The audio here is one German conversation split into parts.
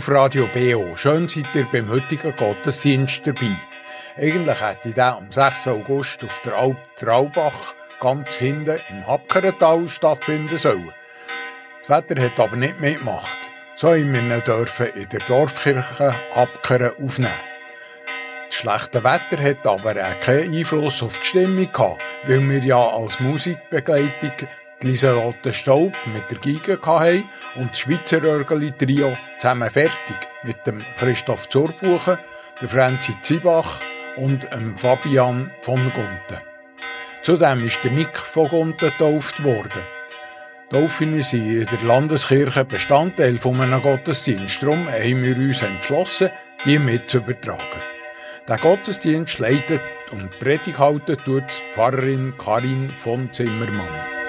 auf Radio BO. Schön seid ihr beim heutigen Gottesdienst dabei. Eigentlich hätte der am 6. August auf der Alp Traubach ganz hinten im Hapkerental stattfinden sollen. Das Wetter hat aber nicht mitgemacht. So haben wir ihn in der Dorfkirche Hapkeren aufnehmen. Das schlechte Wetter hat aber auch keinen Einfluss auf die Stimmung gehabt, weil wir ja als Musikbegleitung Lieselotte Staub mit der Giga hatten und das Schweizer Örgeli-Trio zusammen fertig mit dem Christoph Zurbuchen, der Franzi Zibach und dem Fabian von Gunten. Zudem ist der Nick von Gunten getauft worden. Taufen sind in der Landeskirche Bestandteil von einem Gottesdienst. Darum haben wir uns entschlossen, die mit zu. Der Gottesdienst leitet und Predigt halten tut Pfarrerin Karin von Zimmermann.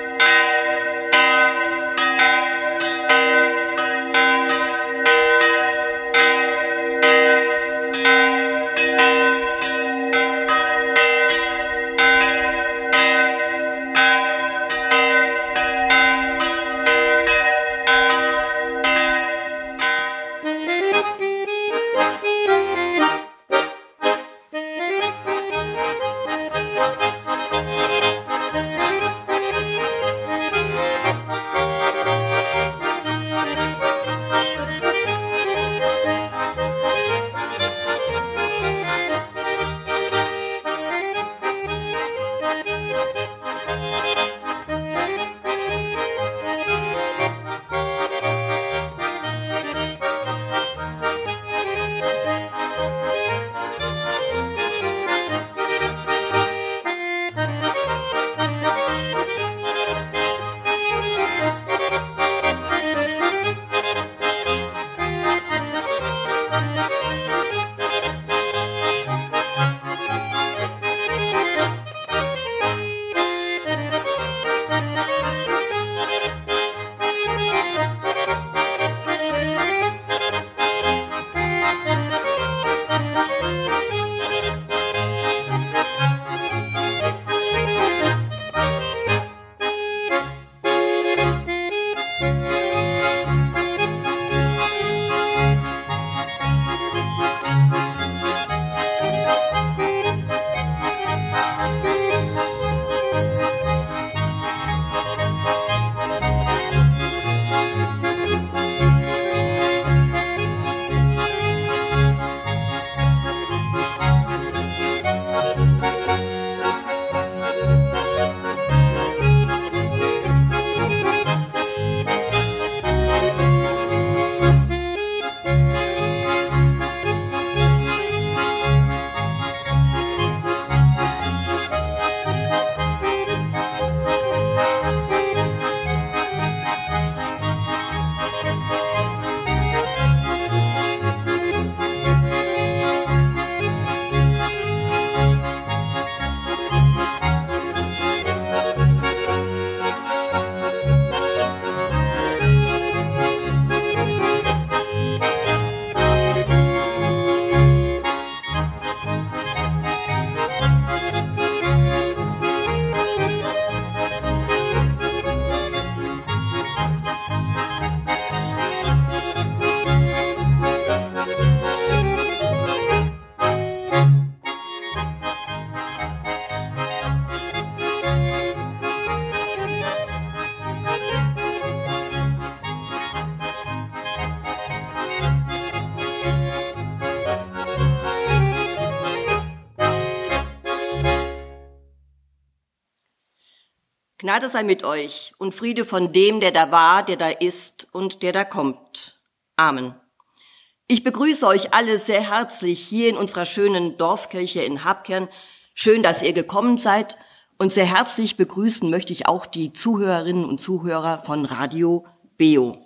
Gnade sei mit euch und Friede von dem, der da war, der da ist und der da kommt. Amen. Ich begrüße euch alle sehr herzlich hier in unserer schönen Dorfkirche in Habkern. Schön, dass ihr gekommen seid. Und sehr herzlich begrüßen möchte ich auch die Zuhörerinnen und Zuhörer von Radio Beo.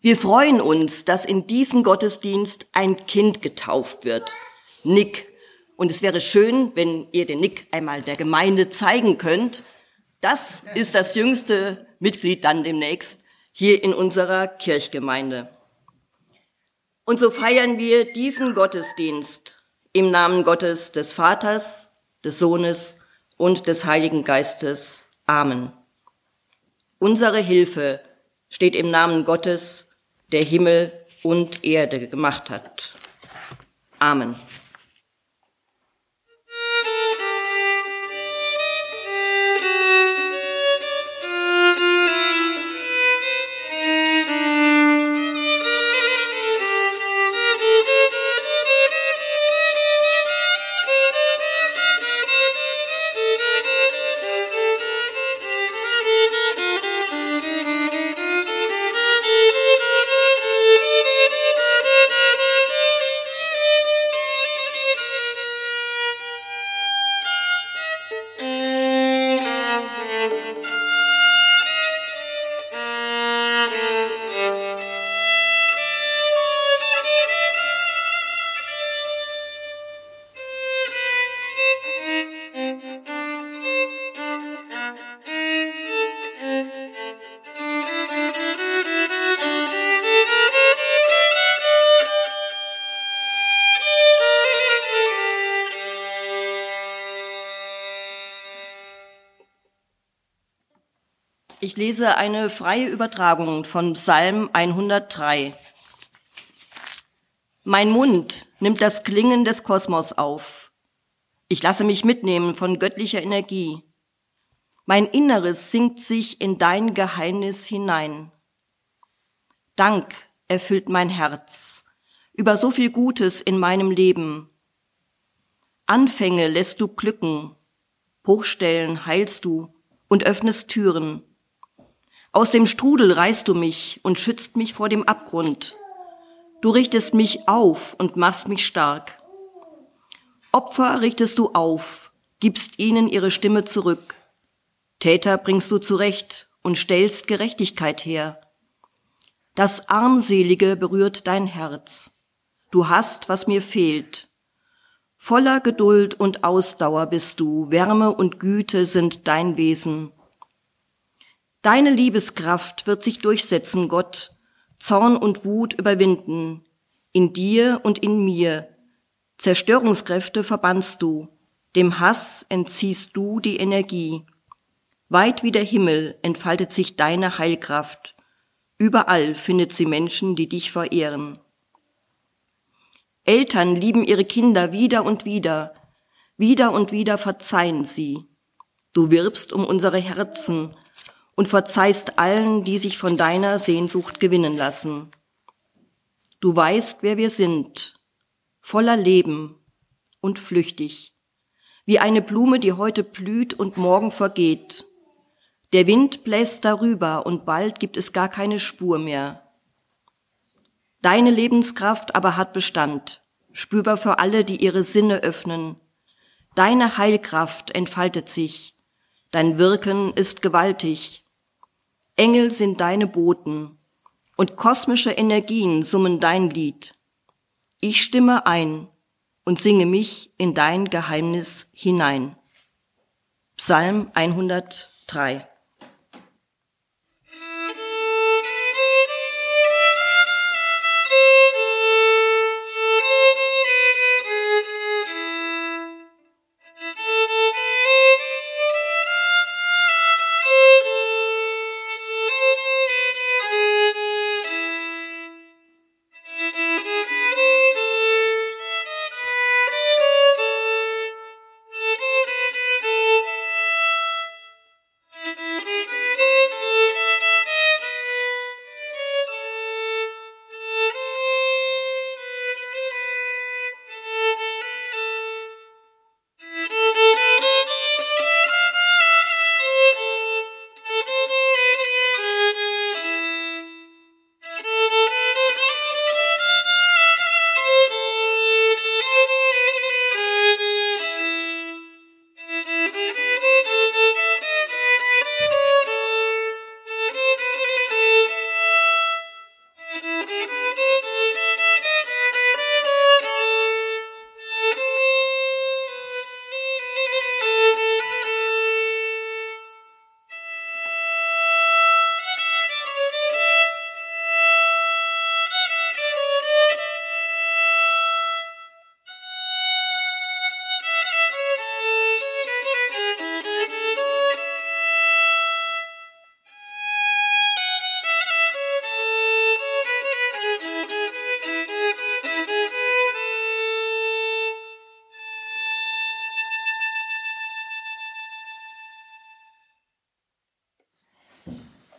Wir freuen uns, dass in diesem Gottesdienst ein Kind getauft wird. Nick. Und es wäre schön, wenn ihr den Nick einmal der Gemeinde zeigen könnt. Das ist das jüngste Mitglied dann demnächst hier in unserer Kirchgemeinde. Und so feiern wir diesen Gottesdienst im Namen Gottes des Vaters, des Sohnes und des Heiligen Geistes. Amen. Unsere Hilfe steht im Namen Gottes, der Himmel und Erde gemacht hat. Amen. Lese eine freie Übertragung von Psalm 103. Mein Mund nimmt das Klingen des Kosmos auf. Ich lasse mich mitnehmen von göttlicher Energie. Mein Inneres sinkt sich in dein Geheimnis hinein. Dank erfüllt mein Herz über so viel Gutes in meinem Leben. Anfänge lässt du glücken, Bruchstellen heilst du und öffnest Türen. Aus dem Strudel reißt du mich und schützt mich vor dem Abgrund. Du richtest mich auf und machst mich stark. Opfer richtest du auf, gibst ihnen ihre Stimme zurück. Täter bringst du zurecht und stellst Gerechtigkeit her. Das Armselige berührt dein Herz. Du hast, was mir fehlt. Voller Geduld und Ausdauer bist du, Wärme und Güte sind dein Wesen. Deine Liebeskraft wird sich durchsetzen, Gott, Zorn und Wut überwinden, in dir und in mir. Zerstörungskräfte verbannst du, dem Hass entziehst du die Energie. Weit wie der Himmel entfaltet sich deine Heilkraft. Überall findet sie Menschen, die dich verehren. Eltern lieben ihre Kinder wieder und wieder, wieder und wieder verzeihen sie. Du wirbst um unsere Herzen, und verzeihst allen, die sich von deiner Sehnsucht gewinnen lassen. Du weißt, wer wir sind, voller Leben und flüchtig, wie eine Blume, die heute blüht und morgen vergeht. Der Wind bläst darüber und bald gibt es gar keine Spur mehr. Deine Lebenskraft aber hat Bestand, spürbar für alle, die ihre Sinne öffnen. Deine Heilkraft entfaltet sich, dein Wirken ist gewaltig, Engel sind deine Boten und kosmische Energien summen dein Lied. Ich stimme ein und singe mich in dein Geheimnis hinein. Psalm 103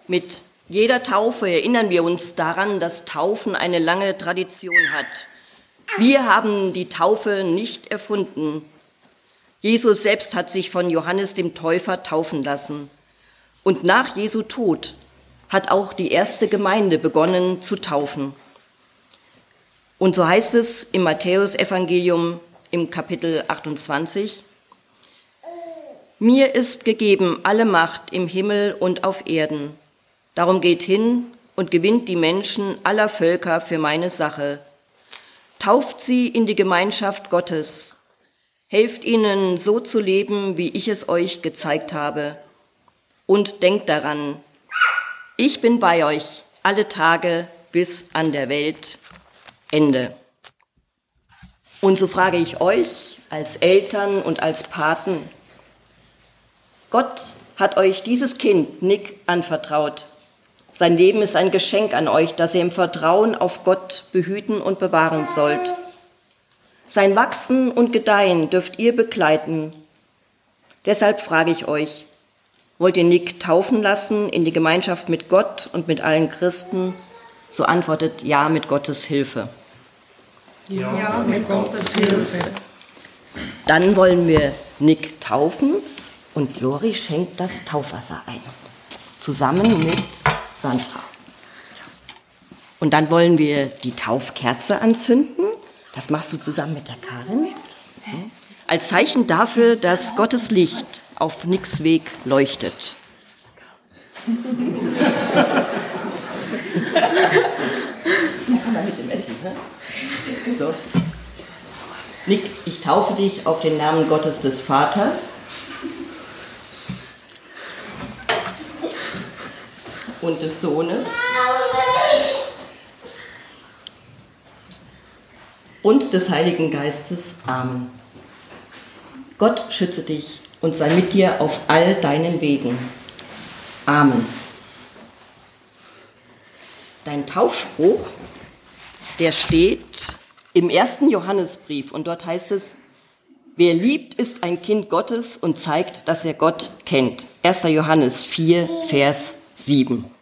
Mit jeder Taufe erinnern wir uns daran, dass Taufen eine lange Tradition hat. Wir haben die Taufe nicht erfunden. Jesus selbst hat sich von Johannes dem Täufer taufen lassen. Und nach Jesu Tod hat auch die erste Gemeinde begonnen zu taufen. Und so heißt es im Matthäusevangelium im Kapitel 28, Mir ist gegeben alle Macht im Himmel und auf Erden. Darum geht hin und gewinnt die Menschen aller Völker für meine Sache. Tauft sie in die Gemeinschaft Gottes. Helft ihnen so zu leben, wie ich es euch gezeigt habe. Und denkt daran, ich bin bei euch alle Tage bis an der Welt Ende. Und so frage ich euch als Eltern und als Paten, Gott hat euch dieses Kind Nick anvertraut. Sein Leben ist ein Geschenk an euch, das ihr im Vertrauen auf Gott behüten und bewahren sollt. Sein Wachsen und Gedeihen dürft ihr begleiten. Deshalb frage ich euch, wollt ihr Nick taufen lassen in die Gemeinschaft mit Gott und mit allen Christen? So antwortet ja mit Gottes Hilfe. Ja, mit Gottes Hilfe. Dann wollen wir Nick taufen und Lori schenkt das Taufwasser ein. Zusammen mit Sandra. Und dann wollen wir die Taufkerze anzünden. Das machst du zusammen mit der Karin. Als Zeichen dafür, dass Gottes Licht auf Nicks Weg leuchtet. So. Nick, ich taufe dich auf den Namen Gottes des Vaters und des Sohnes und des Heiligen Geistes. Amen. Gott schütze dich und sei mit dir auf all deinen Wegen. Amen. Dein Taufspruch, der steht im ersten Johannesbrief und dort heißt es, wer liebt, ist ein Kind Gottes und zeigt, dass er Gott kennt. 1. Johannes 4, Vers 7.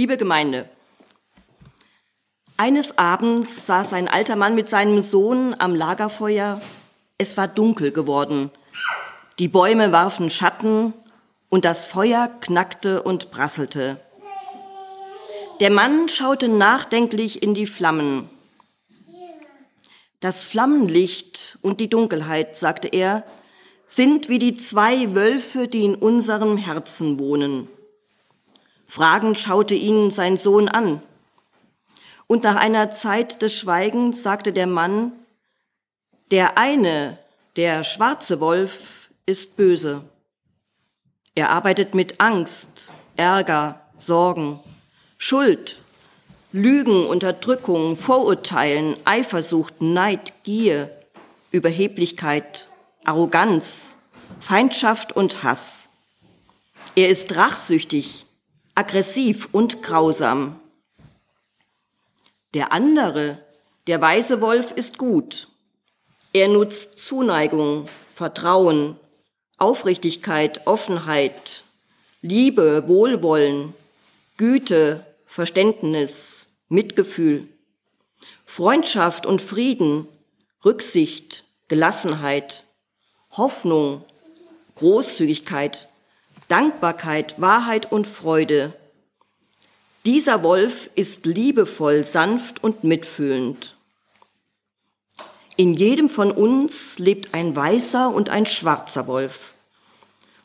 Liebe Gemeinde, eines Abends saß ein alter Mann mit seinem Sohn am Lagerfeuer. Es war dunkel geworden. Die Bäume warfen Schatten und das Feuer knackte und prasselte. Der Mann schaute nachdenklich in die Flammen. Das Flammenlicht und die Dunkelheit, sagte er, sind wie die zwei Wölfe, die in unserem Herzen wohnen. Fragend schaute ihn sein Sohn an. Und nach einer Zeit des Schweigens sagte der Mann, der eine, der schwarze Wolf, ist böse. Er arbeitet mit Angst, Ärger, Sorgen, Schuld, Lügen, Unterdrückung, Vorurteilen, Eifersucht, Neid, Gier, Überheblichkeit, Arroganz, Feindschaft und Hass. Er ist rachsüchtig, aggressiv und grausam. Der andere, der weiße Wolf, ist gut. Er nutzt Zuneigung, Vertrauen, Aufrichtigkeit, Offenheit, Liebe, Wohlwollen, Güte, Verständnis, Mitgefühl, Freundschaft und Frieden, Rücksicht, Gelassenheit, Hoffnung, Großzügigkeit, Dankbarkeit, Wahrheit und Freude. Dieser Wolf ist liebevoll, sanft und mitfühlend. In jedem von uns lebt ein weißer und ein schwarzer Wolf.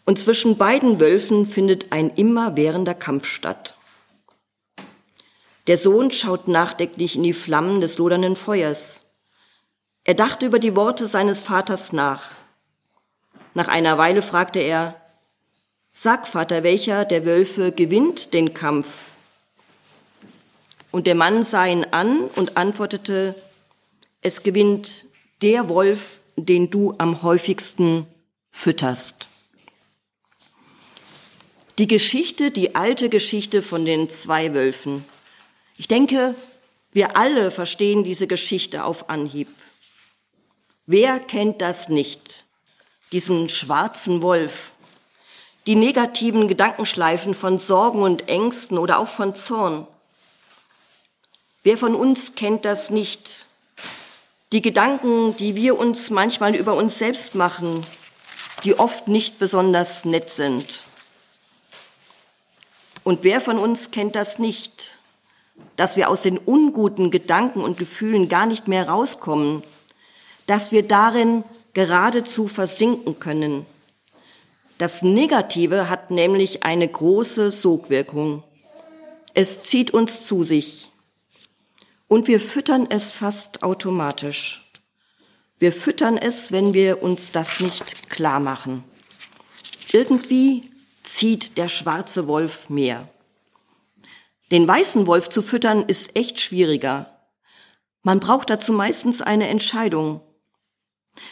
Und zwischen beiden Wölfen findet ein immerwährender Kampf statt. Der Sohn schaut nachdenklich in die Flammen des lodernden Feuers. Er dachte über die Worte seines Vaters nach. Nach einer Weile fragte er, Sag, Vater, welcher der Wölfe gewinnt den Kampf? Und der Mann sah ihn an und antwortete, es gewinnt der Wolf, den du am häufigsten fütterst. Die Geschichte, die alte Geschichte von den zwei Wölfen. Ich denke, wir alle verstehen diese Geschichte auf Anhieb. Wer kennt das nicht? Diesen schwarzen Wolf, die negativen Gedankenschleifen von Sorgen und Ängsten oder auch von Zorn. Wer von uns kennt das nicht? Die Gedanken, die wir uns manchmal über uns selbst machen, die oft nicht besonders nett sind. Und wer von uns kennt das nicht? Dass wir aus den unguten Gedanken und Gefühlen gar nicht mehr rauskommen, dass wir darin geradezu versinken können das Negative hat nämlich eine große Sogwirkung. Es zieht uns zu sich. Und wir füttern es fast automatisch. Wir füttern es, wenn wir uns das nicht klar machen. Irgendwie zieht der schwarze Wolf mehr. Den weißen Wolf zu füttern ist echt schwieriger. Man braucht dazu meistens eine Entscheidung.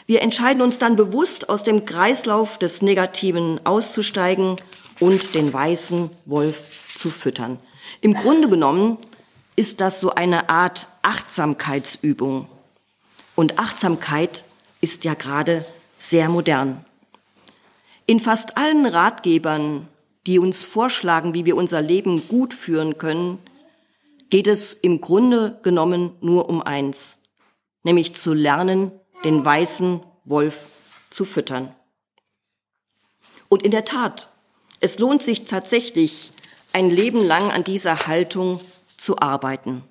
Wir entscheiden uns dann bewusst, aus dem Kreislauf des Negativen auszusteigen und den weißen Wolf zu füttern. Im Grunde genommen ist das so eine Art Achtsamkeitsübung. Und Achtsamkeit ist ja gerade sehr modern. In fast allen Ratgebern, die uns vorschlagen, wie wir unser Leben gut führen können, geht es im Grunde genommen nur um eins, nämlich zu lernen, den weißen Wolf zu füttern. Und in der Tat, es lohnt sich tatsächlich, ein Leben lang an dieser Haltung zu arbeiten.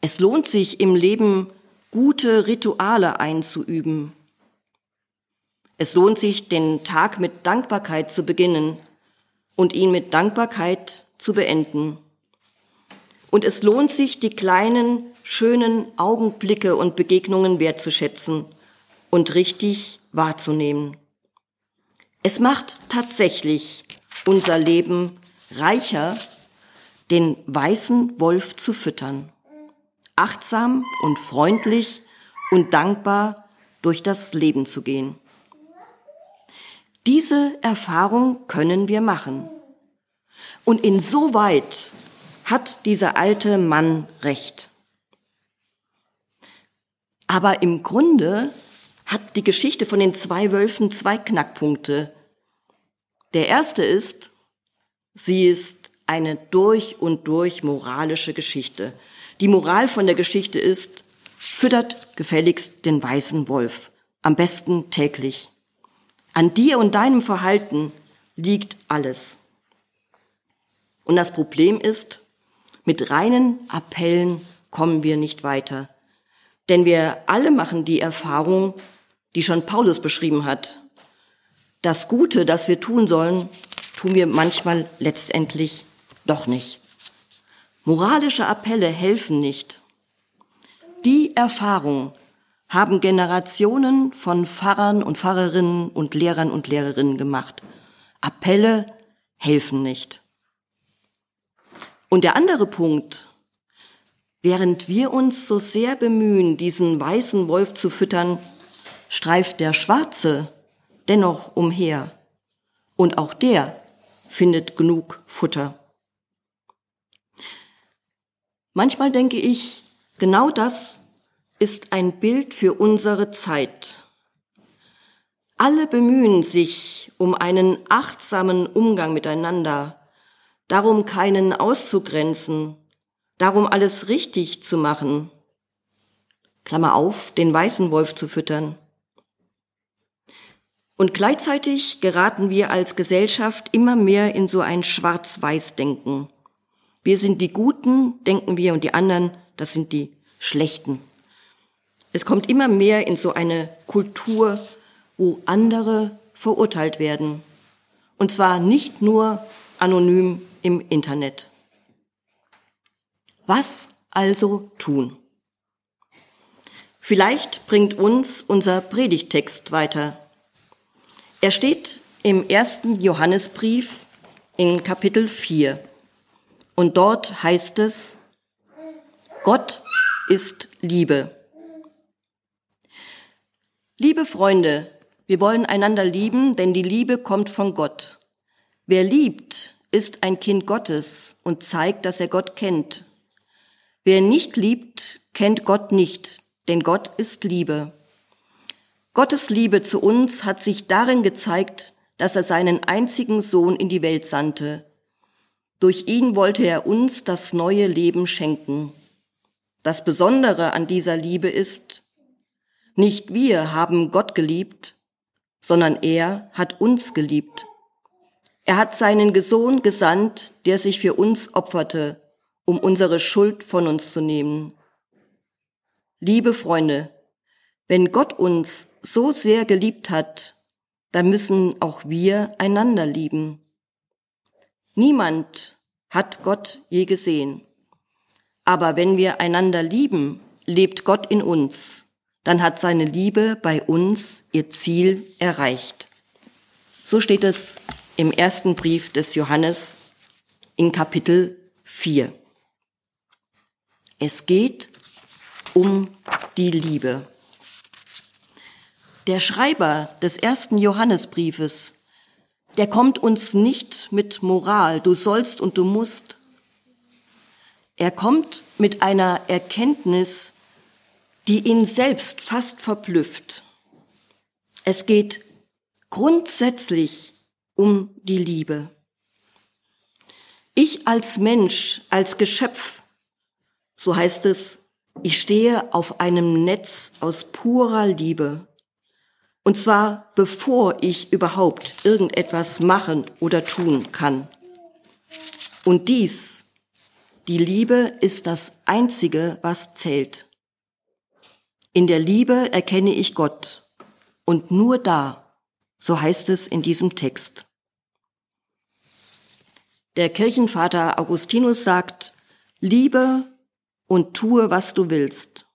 Es lohnt sich im Leben, gute Rituale einzuüben. Es lohnt sich, den Tag mit Dankbarkeit zu beginnen und ihn mit Dankbarkeit zu beenden. Und es lohnt sich, die kleinen, schönen Augenblicke und Begegnungen wertzuschätzen und richtig wahrzunehmen. Es macht tatsächlich unser Leben reicher, den weißen Wolf zu füttern, achtsam und freundlich und dankbar durch das Leben zu gehen. Diese Erfahrung können wir machen. Und insoweit hat dieser alte Mann recht. Aber im Grunde hat die Geschichte von den zwei Wölfen zwei Knackpunkte. Der erste ist, sie ist eine durch und durch moralische Geschichte. Die Moral von der Geschichte ist, füttert gefälligst den weißen Wolf, am besten täglich. An dir und deinem Verhalten liegt alles. Und das Problem ist, mit reinen Appellen kommen wir nicht weiter. Denn wir alle machen die Erfahrung, die schon Paulus beschrieben hat. Das Gute, das wir tun sollen, tun wir manchmal letztendlich doch nicht. Moralische Appelle helfen nicht. Die Erfahrung haben Generationen von Pfarrern und Pfarrerinnen und Lehrern und Lehrerinnen gemacht. Appelle helfen nicht. Und der andere Punkt, während wir uns so sehr bemühen, diesen weißen Wolf zu füttern, streift der schwarze dennoch umher. Und auch der findet genug Futter. Manchmal denke ich, genau das ist ein Bild für unsere Zeit. Alle bemühen sich um einen achtsamen Umgang miteinander, darum keinen auszugrenzen, darum alles richtig zu machen. Klammer auf, den weißen Wolf zu füttern. Und gleichzeitig geraten wir als Gesellschaft immer mehr in so ein Schwarz-Weiß-Denken. Wir sind die Guten, denken wir, und die anderen, das sind die Schlechten. Es kommt immer mehr in so eine Kultur, wo andere verurteilt werden. Und zwar nicht nur anonym im Internet. Was also tun? Vielleicht bringt uns unser Predigtext weiter. Er steht im ersten Johannesbrief in Kapitel 4. Und dort heißt es, Gott ist Liebe. Liebe Freunde, wir wollen einander lieben, denn die Liebe kommt von Gott. Wer liebt, ist ein Kind Gottes und zeigt, dass er Gott kennt. Wer nicht liebt, kennt Gott nicht, denn Gott ist Liebe. Gottes Liebe zu uns hat sich darin gezeigt, dass er seinen einzigen Sohn in die Welt sandte. Durch ihn wollte er uns das neue Leben schenken. Das Besondere an dieser Liebe ist, nicht wir haben Gott geliebt, sondern er hat uns geliebt. Er hat seinen Sohn gesandt, der sich für uns opferte, um unsere Schuld von uns zu nehmen. Liebe Freunde, wenn Gott uns so sehr geliebt hat, dann müssen auch wir einander lieben. Niemand hat Gott je gesehen. Aber wenn wir einander lieben, lebt Gott in uns dann hat seine Liebe bei uns ihr Ziel erreicht. So steht es im ersten Brief des Johannes in Kapitel 4. Es geht um die Liebe. Der Schreiber des ersten Johannesbriefes, der kommt uns nicht mit Moral, du sollst und du musst. Er kommt mit einer Erkenntnis die ihn selbst fast verblüfft. Es geht grundsätzlich um die Liebe. Ich als Mensch, als Geschöpf, so heißt es, ich stehe auf einem Netz aus purer Liebe. Und zwar bevor ich überhaupt irgendetwas machen oder tun kann. Und dies, die Liebe ist das Einzige, was zählt. In der Liebe erkenne ich Gott und nur da, so heißt es in diesem Text. Der Kirchenvater Augustinus sagt, liebe und tue, was du willst.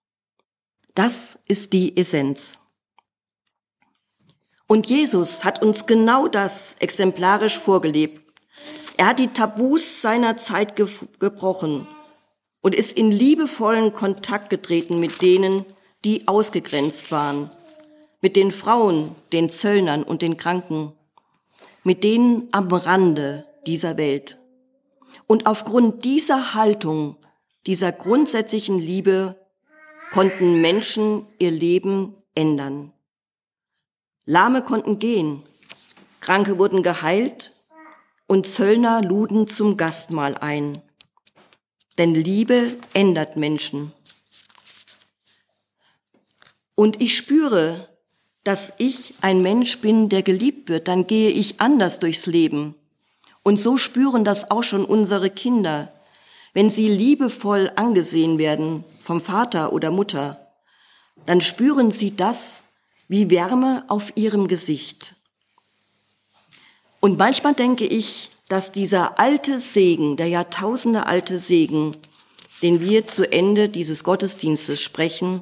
Das ist die Essenz. Und Jesus hat uns genau das exemplarisch vorgelebt. Er hat die Tabus seiner Zeit ge gebrochen und ist in liebevollen Kontakt getreten mit denen, die ausgegrenzt waren, mit den Frauen, den Zöllnern und den Kranken, mit denen am Rande dieser Welt. Und aufgrund dieser Haltung, dieser grundsätzlichen Liebe konnten Menschen ihr Leben ändern. Lahme konnten gehen, Kranke wurden geheilt und Zöllner luden zum Gastmahl ein. Denn Liebe ändert Menschen. Und ich spüre, dass ich ein Mensch bin, der geliebt wird, dann gehe ich anders durchs Leben. Und so spüren das auch schon unsere Kinder, wenn sie liebevoll angesehen werden vom Vater oder Mutter, dann spüren sie das wie Wärme auf ihrem Gesicht. Und manchmal denke ich, dass dieser alte Segen, der Jahrtausende alte Segen, den wir zu Ende dieses Gottesdienstes sprechen,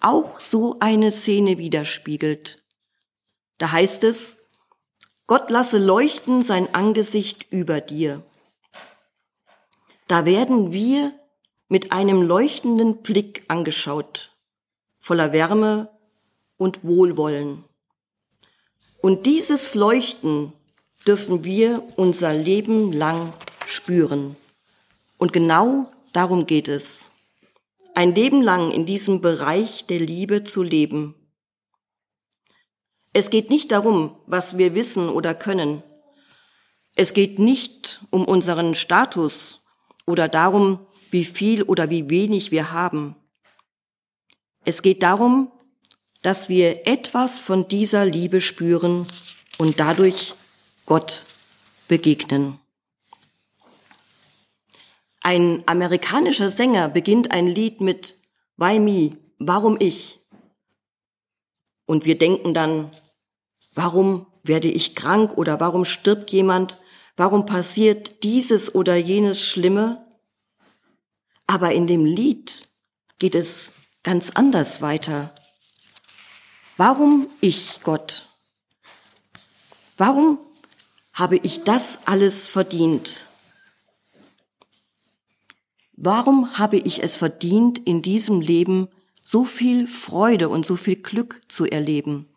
auch so eine Szene widerspiegelt. Da heißt es, Gott lasse leuchten sein Angesicht über dir. Da werden wir mit einem leuchtenden Blick angeschaut, voller Wärme und Wohlwollen. Und dieses Leuchten dürfen wir unser Leben lang spüren. Und genau darum geht es ein Leben lang in diesem Bereich der Liebe zu leben. Es geht nicht darum, was wir wissen oder können. Es geht nicht um unseren Status oder darum, wie viel oder wie wenig wir haben. Es geht darum, dass wir etwas von dieser Liebe spüren und dadurch Gott begegnen. Ein amerikanischer Sänger beginnt ein Lied mit Why me? Warum ich? Und wir denken dann, warum werde ich krank oder warum stirbt jemand? Warum passiert dieses oder jenes Schlimme? Aber in dem Lied geht es ganz anders weiter. Warum ich, Gott? Warum habe ich das alles verdient? Warum habe ich es verdient, in diesem Leben so viel Freude und so viel Glück zu erleben?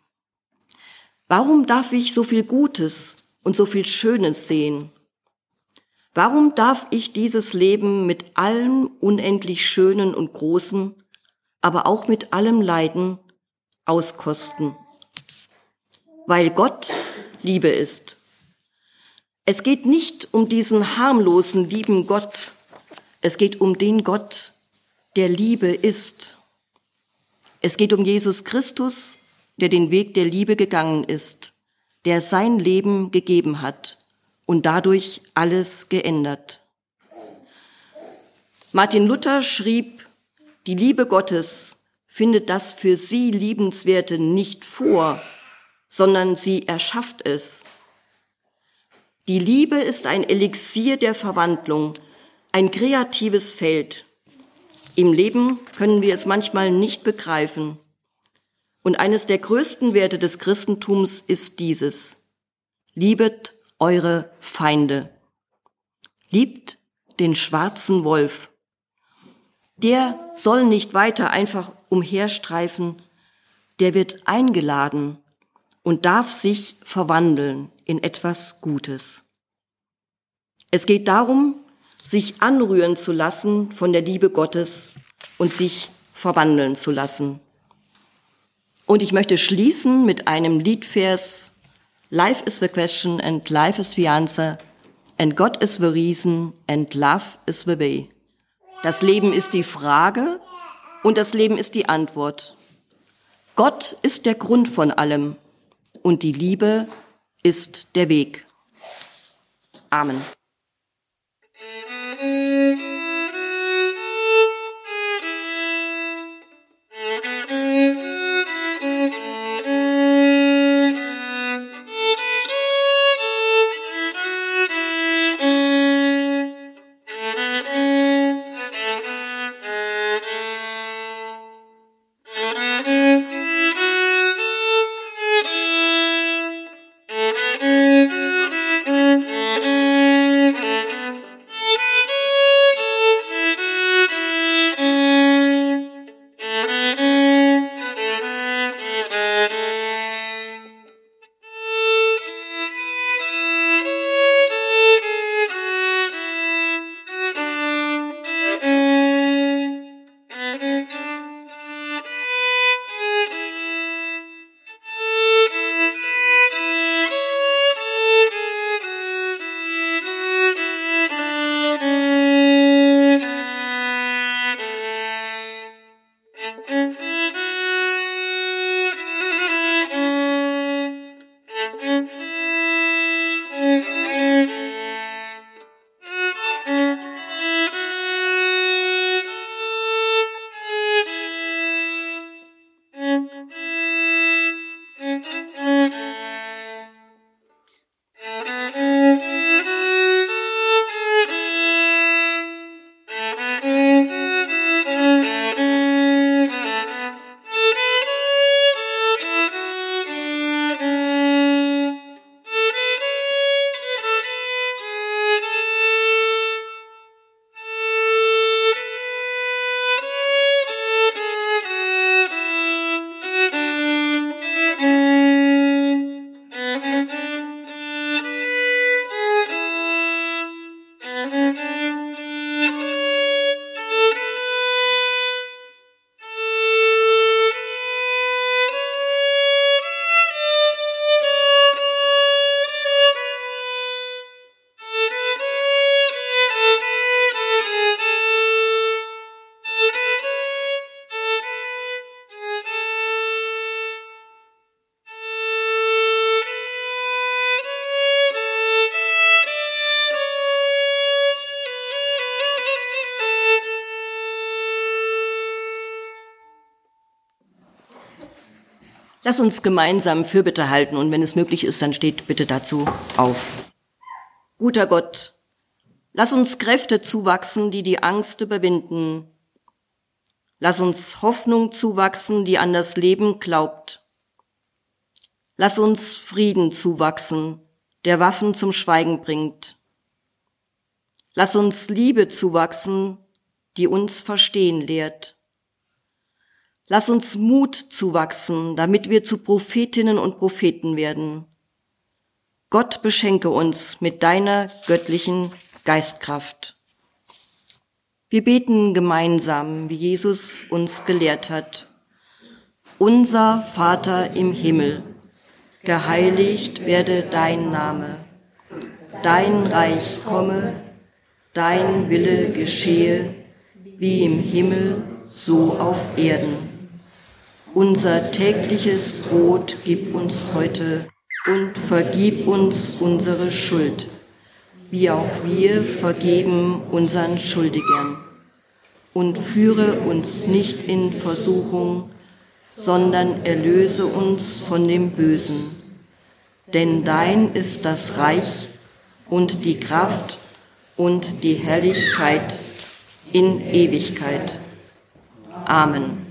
Warum darf ich so viel Gutes und so viel Schönes sehen? Warum darf ich dieses Leben mit allem unendlich Schönen und Großen, aber auch mit allem Leiden auskosten? Weil Gott Liebe ist. Es geht nicht um diesen harmlosen, lieben Gott, es geht um den Gott, der Liebe ist. Es geht um Jesus Christus, der den Weg der Liebe gegangen ist, der sein Leben gegeben hat und dadurch alles geändert. Martin Luther schrieb, die Liebe Gottes findet das für sie Liebenswerte nicht vor, sondern sie erschafft es. Die Liebe ist ein Elixier der Verwandlung, ein kreatives Feld. Im Leben können wir es manchmal nicht begreifen. Und eines der größten Werte des Christentums ist dieses. Liebet eure Feinde. Liebt den schwarzen Wolf. Der soll nicht weiter einfach umherstreifen, der wird eingeladen und darf sich verwandeln in etwas Gutes. Es geht darum, sich anrühren zu lassen von der Liebe Gottes und sich verwandeln zu lassen. Und ich möchte schließen mit einem Liedvers Life is the question and life is the answer and God is the reason and love is the way. Das Leben ist die Frage und das Leben ist die Antwort. Gott ist der Grund von allem und die Liebe ist der Weg. Amen. Lass uns gemeinsam Fürbitte halten und wenn es möglich ist, dann steht bitte dazu auf. Guter Gott, lass uns Kräfte zuwachsen, die die Angst überwinden. Lass uns Hoffnung zuwachsen, die an das Leben glaubt. Lass uns Frieden zuwachsen, der Waffen zum Schweigen bringt. Lass uns Liebe zuwachsen, die uns verstehen lehrt. Lass uns Mut zuwachsen, damit wir zu Prophetinnen und Propheten werden. Gott beschenke uns mit deiner göttlichen Geistkraft. Wir beten gemeinsam, wie Jesus uns gelehrt hat. Unser Vater im Himmel, geheiligt werde dein Name. Dein Reich komme, dein Wille geschehe, wie im Himmel, so auf Erden. Unser tägliches Brot gib uns heute und vergib uns unsere Schuld, wie auch wir vergeben unseren Schuldigern. Und führe uns nicht in Versuchung, sondern erlöse uns von dem Bösen. Denn dein ist das Reich und die Kraft und die Herrlichkeit in Ewigkeit. Amen.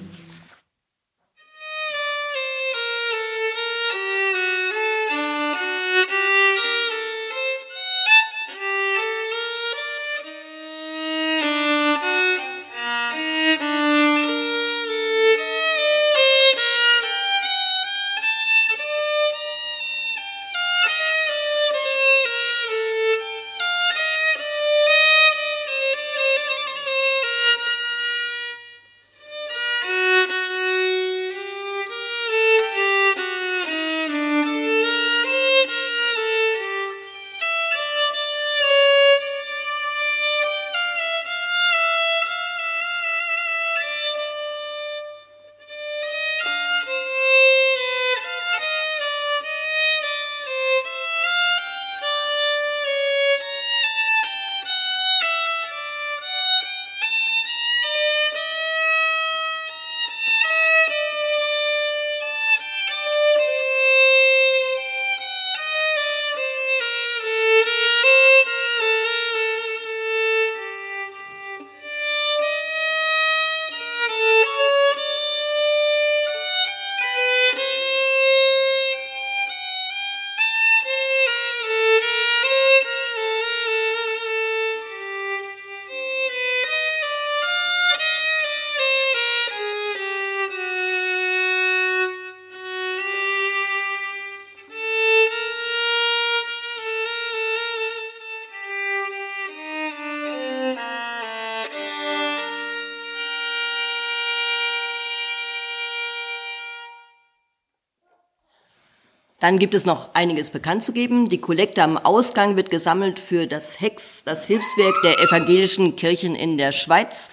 Dann gibt es noch einiges bekannt zu geben. Die Kollekte am Ausgang wird gesammelt für das HEX, das Hilfswerk der evangelischen Kirchen in der Schweiz.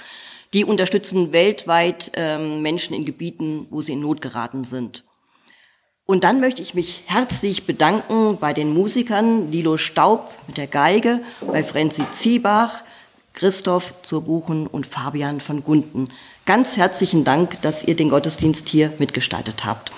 Die unterstützen weltweit ähm, Menschen in Gebieten, wo sie in Not geraten sind. Und dann möchte ich mich herzlich bedanken bei den Musikern Lilo Staub mit der Geige, bei Franzi Ziebach, Christoph zur Buchen und Fabian von Gunden. Ganz herzlichen Dank, dass ihr den Gottesdienst hier mitgestaltet habt.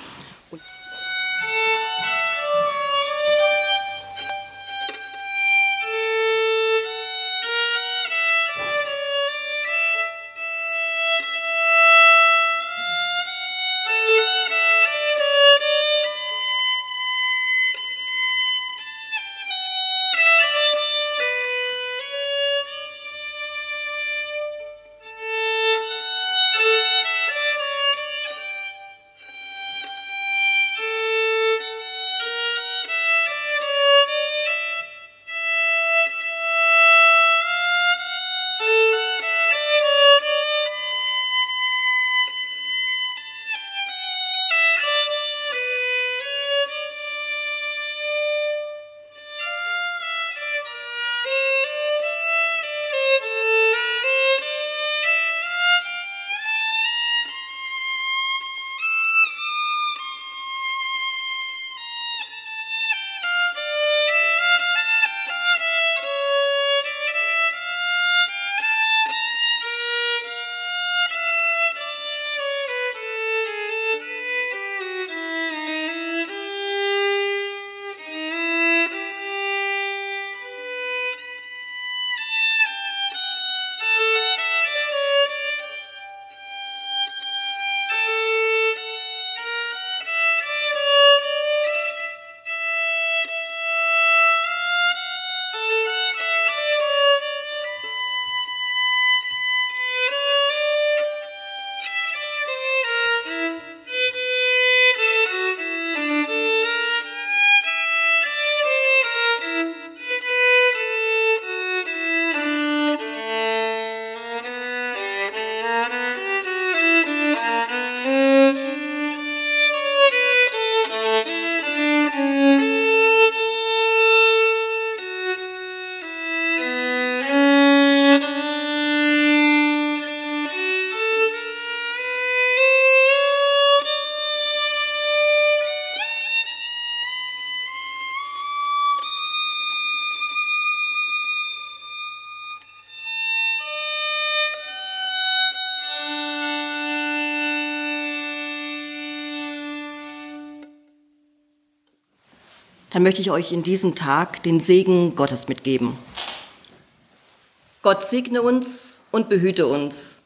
Dann möchte ich euch in diesem Tag den Segen Gottes mitgeben. Gott segne uns und behüte uns.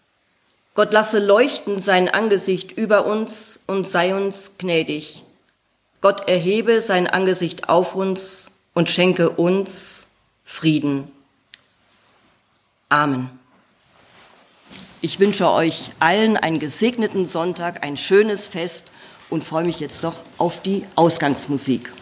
Gott lasse leuchten sein Angesicht über uns und sei uns gnädig. Gott erhebe sein Angesicht auf uns und schenke uns Frieden. Amen. Ich wünsche euch allen einen gesegneten Sonntag, ein schönes Fest und freue mich jetzt noch auf die Ausgangsmusik.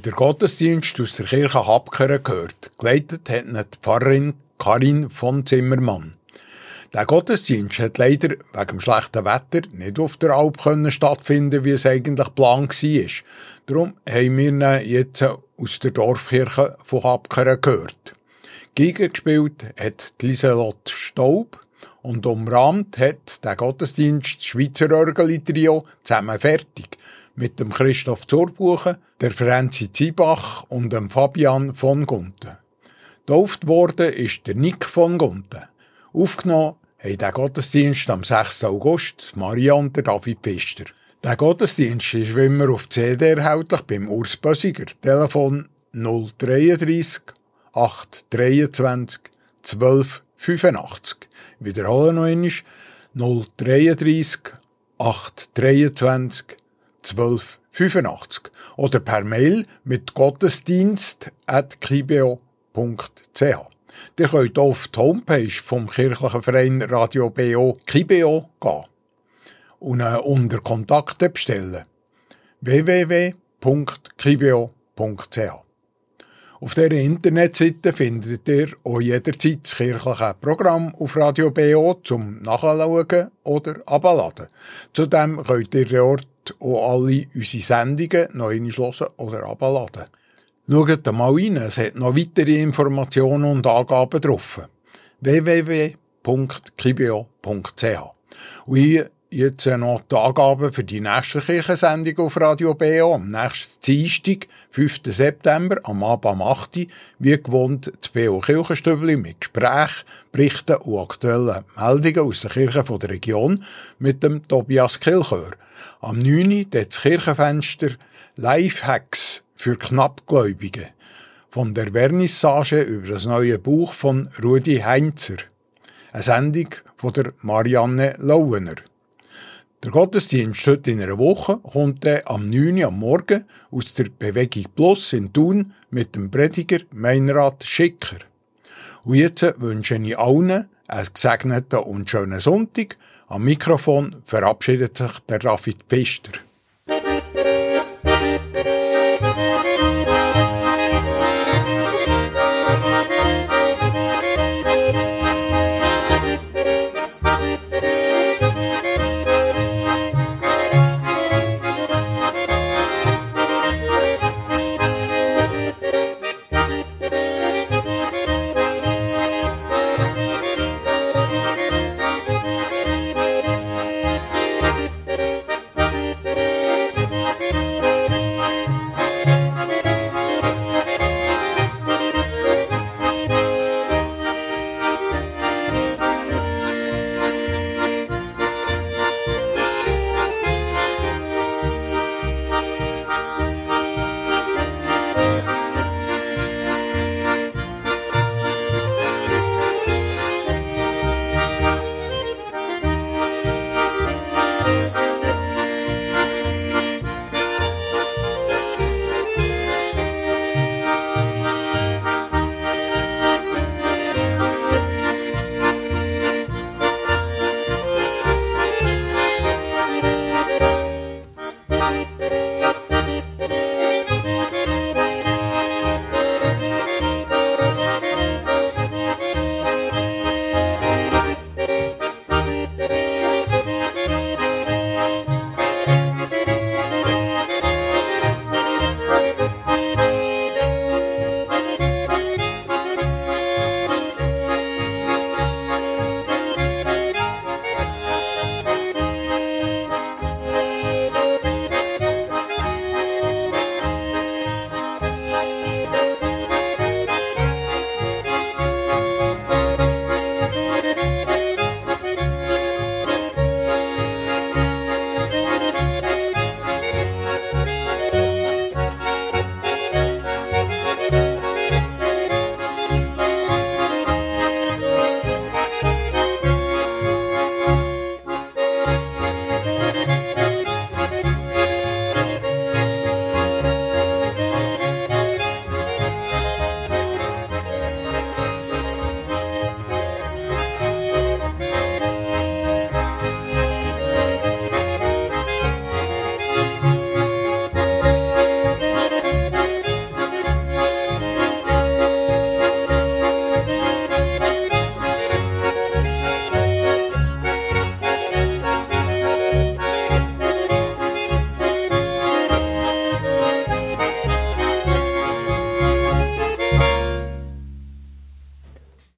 Der Gottesdienst aus der Kirche Habkeren gehört. Geleitet hat ihn die Pfarrerin Karin von Zimmermann. Der Gottesdienst hat leider wegen dem schlechten Wetter nicht auf der Alp können stattfinden, wie es eigentlich geplant war. Darum haben wir ihn jetzt aus der Dorfkirche von Habkeren gehört. Gegen gespielt hat Lieselot Staub und umrahmt hat der Gottesdienst das Schweizer Orgel-Trio zusammen fertig mit dem Christoph Zurbuchen, der Franzi Ziebach und dem Fabian von Gunten. Tauft worden ist der Nick von Gunten. Aufgenommen haben den Gottesdienst am 6. August Maria und der David Pfister. Der Gottesdienst ist wie immer auf CD erhältlich beim Urs Bösiger. Telefon 033 823 1285. Wiederholen noch einmal 033 823 1285. 85 oder per Mail mit gottesdienst.kibeo.ch. Ihr könnt auf die Homepage vom kirchlichen Verein Radio BO Kibeo gehen und unter Kontakte bestellen. www.kibeo.ch auf dieser Internetseite findet ihr auch jederzeit das kirchliche Programm auf Radio BO zum Nachschauen oder Abladen. Zudem könnt ihr dort auch alle unsere Sendungen noch hören oder abladen. Schaut mal rein, es hat noch weitere Informationen und Angaben drauf. www.kibio.ch Und hier Jetzt noch die Angaben für die nächste Kirchensendung auf Radio BO. Am nächsten Dienstag, 5. September, am Abend am 8. wie gewohnt, das BO Kirchenstübli mit Gesprächen, Berichten und aktuellen Meldungen aus der Kirche der Region mit dem Tobias Kilchör. Am 9. das Kirchenfenster Lifehacks für Knappgläubige von der Vernissage über das neue Buch von Rudi Heinzer. Eine Sendung von der Marianne Lauener. Der Gottesdienst heute in einer Woche kommt dann am 9. Uhr am Morgen aus der Bewegung Plus in Thun mit dem Prediger Meinrad Schicker. Und jetzt wünsche ich allen einen gesegneten und schönen Sonntag. Am Mikrofon verabschiedet sich der David Pfister.